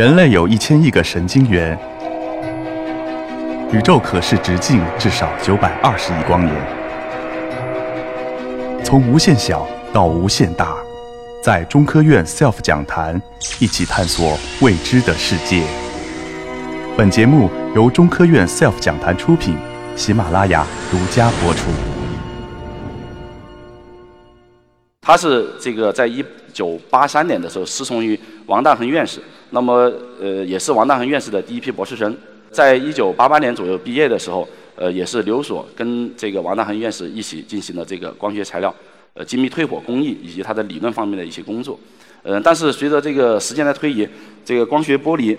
人类有一千亿个神经元，宇宙可视直径至少九百二十亿光年。从无限小到无限大，在中科院 SELF 讲坛一起探索未知的世界。本节目由中科院 SELF 讲坛出品，喜马拉雅独家播出。他是这个在一九八三年的时候师从于王大珩院士，那么呃也是王大珩院士的第一批博士生，在一九八八年左右毕业的时候，呃也是留所跟这个王大珩院士一起进行了这个光学材料呃精密退火工艺以及它的理论方面的一些工作，呃但是随着这个时间的推移，这个光学玻璃。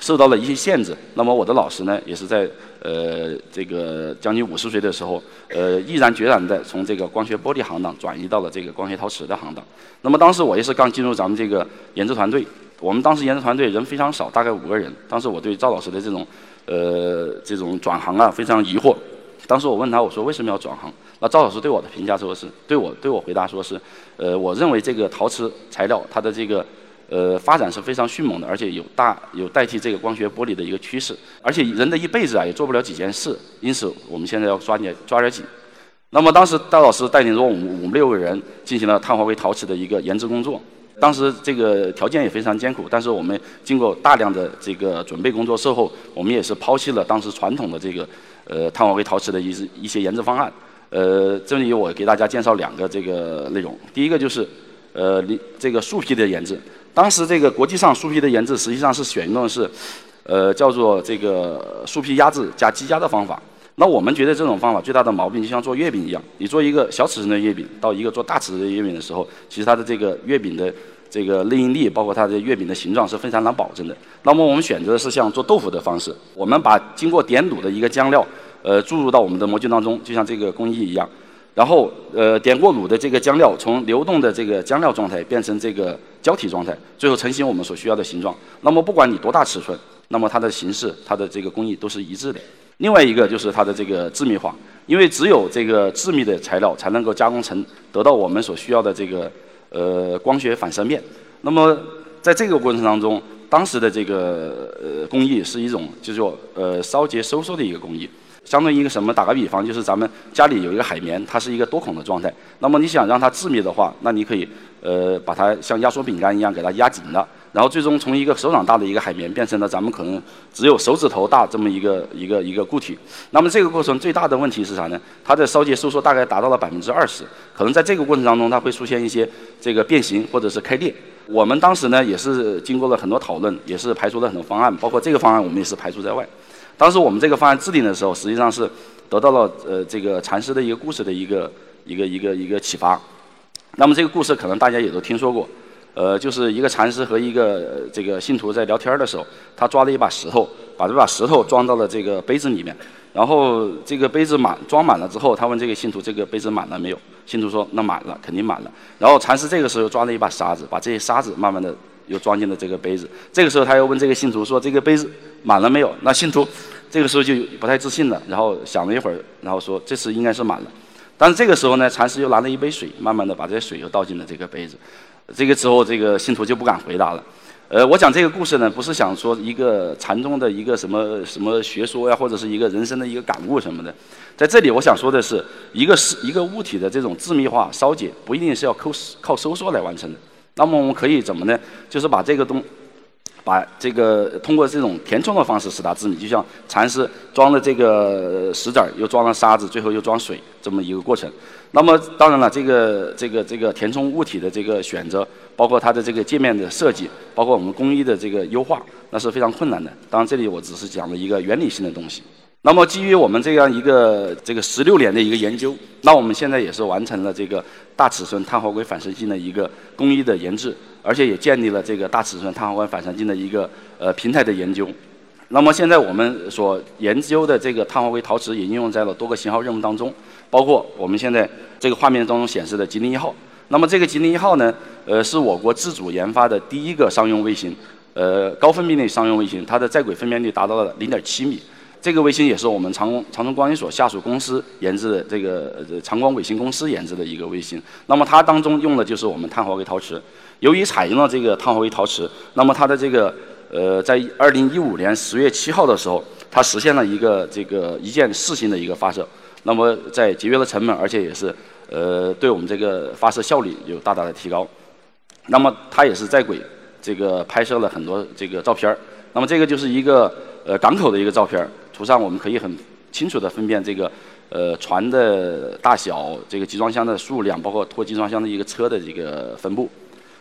受到了一些限制，那么我的老师呢，也是在呃这个将近五十岁的时候，呃毅然决然的从这个光学玻璃行当转移到了这个光学陶瓷的行当。那么当时我也是刚进入咱们这个研制团队，我们当时研制团队人非常少，大概五个人。当时我对赵老师的这种呃这种转行啊非常疑惑。当时我问他，我说为什么要转行？那赵老师对我的评价说是对我对我回答说是，呃我认为这个陶瓷材料它的这个。呃，发展是非常迅猛的，而且有大有代替这个光学玻璃的一个趋势，而且人的一辈子啊也做不了几件事，因此我们现在要抓紧抓点紧。那么当时戴老师带领着我们五六个人进行了碳化硅陶瓷的一个研制工作，当时这个条件也非常艰苦，但是我们经过大量的这个准备工作之后，我们也是抛弃了当时传统的这个呃碳化硅陶瓷的一一些研制方案。呃，这里我给大家介绍两个这个内容，第一个就是呃这个树皮的研制。当时这个国际上树皮的研制实际上是选用的是，呃，叫做这个树皮压制加积压的方法。那我们觉得这种方法最大的毛病就像做月饼一样，你做一个小尺寸的月饼到一个做大尺寸的月饼的时候，其实它的这个月饼的这个内应力，包括它的月饼的形状是非常难保证的。那么我们选择的是像做豆腐的方式，我们把经过点卤的一个浆料，呃，注入到我们的模具当中，就像这个工艺一样。然后，呃，点过卤的这个浆料从流动的这个浆料状态变成这个胶体状态，最后成型我们所需要的形状。那么不管你多大尺寸，那么它的形式、它的这个工艺都是一致的。另外一个就是它的这个致密化，因为只有这个致密的材料才能够加工成得到我们所需要的这个呃光学反射面。那么在这个过程当中，当时的这个呃工艺是一种就是说呃烧结收缩的一个工艺。相当于一个什么？打个比方，就是咱们家里有一个海绵，它是一个多孔的状态。那么你想让它致密的话，那你可以呃把它像压缩饼干一样给它压紧了，然后最终从一个手掌大的一个海绵变成了咱们可能只有手指头大这么一个一个一个固体。那么这个过程最大的问题是啥呢？它的烧结收缩大概达到了百分之二十，可能在这个过程当中它会出现一些这个变形或者是开裂。我们当时呢也是经过了很多讨论，也是排除了很多方案，包括这个方案我们也是排除在外。当时我们这个方案制定的时候，实际上是得到了呃这个禅师的一个故事的一个一个一个一个启发。那么这个故事可能大家也都听说过，呃，就是一个禅师和一个这个信徒在聊天的时候，他抓了一把石头，把这把石头装到了这个杯子里面，然后这个杯子满装满了之后，他问这个信徒这个杯子满了没有？信徒说那满了，肯定满了。然后禅师这个时候抓了一把沙子，把这些沙子慢慢的又装进了这个杯子。这个时候他又问这个信徒说这个杯子满了没有？那信徒。这个时候就不太自信了，然后想了一会儿，然后说这次应该是满了。但是这个时候呢，禅师又拿了一杯水，慢慢的把这些水又倒进了这个杯子。这个时候，这个信徒就不敢回答了。呃，我讲这个故事呢，不是想说一个禅宗的一个什么什么学说呀，或者是一个人生的一个感悟什么的。在这里，我想说的是，一个是一个物体的这种致密化烧解，不一定是要靠靠收缩来完成的。那么我们可以怎么呢？就是把这个东。把这个通过这种填充的方式使它致密，就像蚕丝装了这个石子儿，又装了沙子，最后又装水这么一个过程。那么当然了，这个这个这个填充物体的这个选择，包括它的这个界面的设计，包括我们工艺的这个优化，那是非常困难的。当然，这里我只是讲了一个原理性的东西。那么，基于我们这样一个这个十六年的一个研究，那我们现在也是完成了这个大尺寸碳化硅反射镜的一个工艺的研制，而且也建立了这个大尺寸碳化硅反射镜的一个呃平台的研究。那么现在我们所研究的这个碳化硅陶瓷也应用在了多个型号任务当中，包括我们现在这个画面当中显示的吉林一号。那么这个吉林一号呢，呃，是我国自主研发的第一个商用卫星，呃，高分辨率商用卫星，它的在轨分辨率达到了零点七米。这个卫星也是我们长长春光研所下属公司研制的，这个长光卫星公司研制的一个卫星。那么它当中用的就是我们碳化硅陶瓷。由于采用了这个碳化硅陶瓷，那么它的这个呃，在二零一五年十月七号的时候，它实现了一个这个一箭四星的一个发射。那么在节约了成本，而且也是呃对我们这个发射效率有大大的提高。那么它也是在轨这个拍摄了很多这个照片。那么这个就是一个呃港口的一个照片，图上我们可以很清楚的分辨这个呃船的大小、这个集装箱的数量，包括拖集装箱的一个车的这个分布。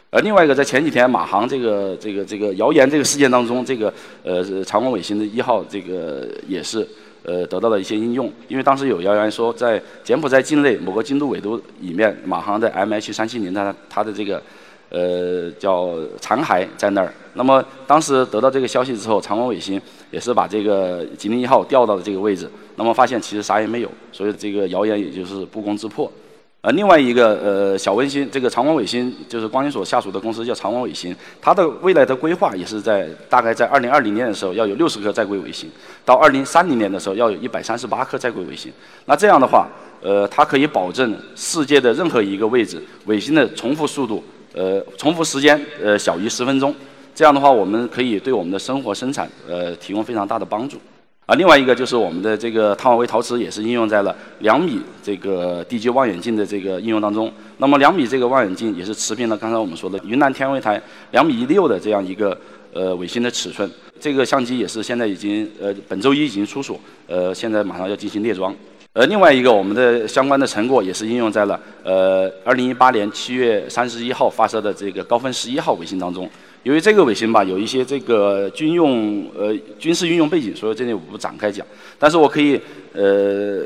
呃，另外一个在前几天马航这个这个这个谣言这个事件当中，这个呃长光卫星的一号这个也是呃得到了一些应用，因为当时有谣言说在柬埔寨境内某个经度纬度里面，马航的 MH 三七零它它的这个。呃，叫残骸在那儿。那么当时得到这个消息之后，长光卫星也是把这个吉林一号调到了这个位置。那么发现其实啥也没有，所以这个谣言也就是不攻自破。呃，另外一个呃小卫星，这个长光卫星就是光研所下属的公司叫长光卫星，它的未来的规划也是在大概在二零二零年的时候要有六十颗在轨卫星，到二零三零年的时候要有一百三十八颗在轨卫星。那这样的话，呃，它可以保证世界的任何一个位置卫星的重复速度。呃，重复时间呃小于十分钟，这样的话，我们可以对我们的生活生产呃提供非常大的帮助。啊，另外一个就是我们的这个碳化硅陶瓷也是应用在了两米这个地基望远镜的这个应用当中。那么两米这个望远镜也是持平了刚才我们说的云南天文台两米一六的这样一个呃卫星的尺寸。这个相机也是现在已经呃本周一已经出所，呃现在马上要进行列装。呃，另外一个我们的相关的成果也是应用在了呃，二零一八年七月三十一号发射的这个高分十一号卫星当中。由于这个卫星吧，有一些这个军用呃军事运用背景，所以这里我不展开讲。但是我可以呃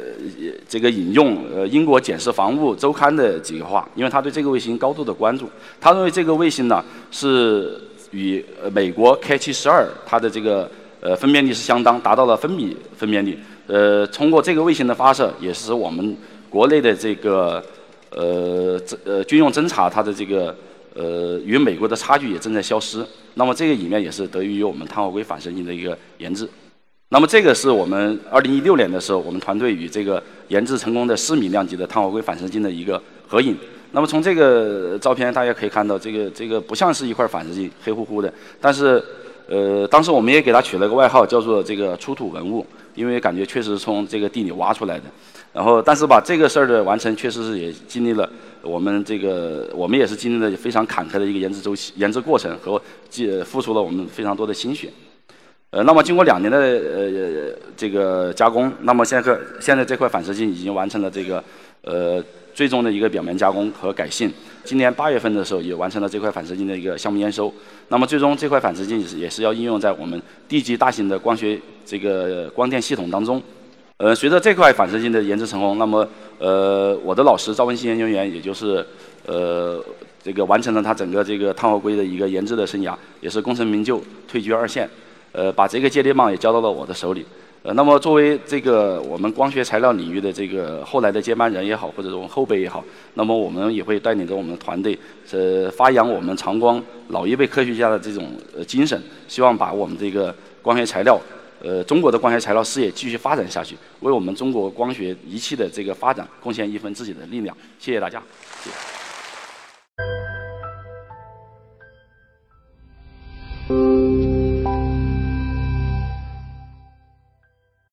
这个引用呃英国检视防务周刊的几个话，因为他对这个卫星高度的关注。他认为这个卫星呢是与美国 K 七十二它的这个呃分辨率是相当，达到了分米分辨率。呃，通过这个卫星的发射，也是我们国内的这个呃呃军用侦察它的这个呃与美国的差距也正在消失。那么这个里面也是得益于我们碳化硅反射镜的一个研制。那么这个是我们二零一六年的时候，我们团队与这个研制成功的四米量级的碳化硅反射镜的一个合影。那么从这个照片大家可以看到，这个这个不像是一块反射镜，黑乎乎的。但是呃，当时我们也给它取了个外号，叫做这个出土文物。因为感觉确实是从这个地里挖出来的，然后但是把这个事儿的完成，确实是也经历了我们这个我们也是经历了非常坎坷的一个研制周期、研制过程和既付出了我们非常多的心血。呃，那么经过两年的呃这个加工，那么现在现在这块反射镜已经完成了这个呃。最终的一个表面加工和改性，今年八月份的时候也完成了这块反射镜的一个项目验收。那么最终这块反射镜也是也是要应用在我们地基大型的光学这个光电系统当中。呃，随着这块反射镜的研制成功，那么呃我的老师赵文新研究员，也就是呃这个完成了他整个这个碳化硅的一个研制的生涯，也是功成名就，退居二线。呃，把这个接力棒也交到了我的手里。呃，那么作为这个我们光学材料领域的这个后来的接班人也好，或者说后辈也好，那么我们也会带领着我们的团队，呃，发扬我们长光老一辈科学家的这种呃精神，希望把我们这个光学材料，呃，中国的光学材料事业继续发展下去，为我们中国光学仪器的这个发展贡献一份自己的力量。谢谢大家。谢谢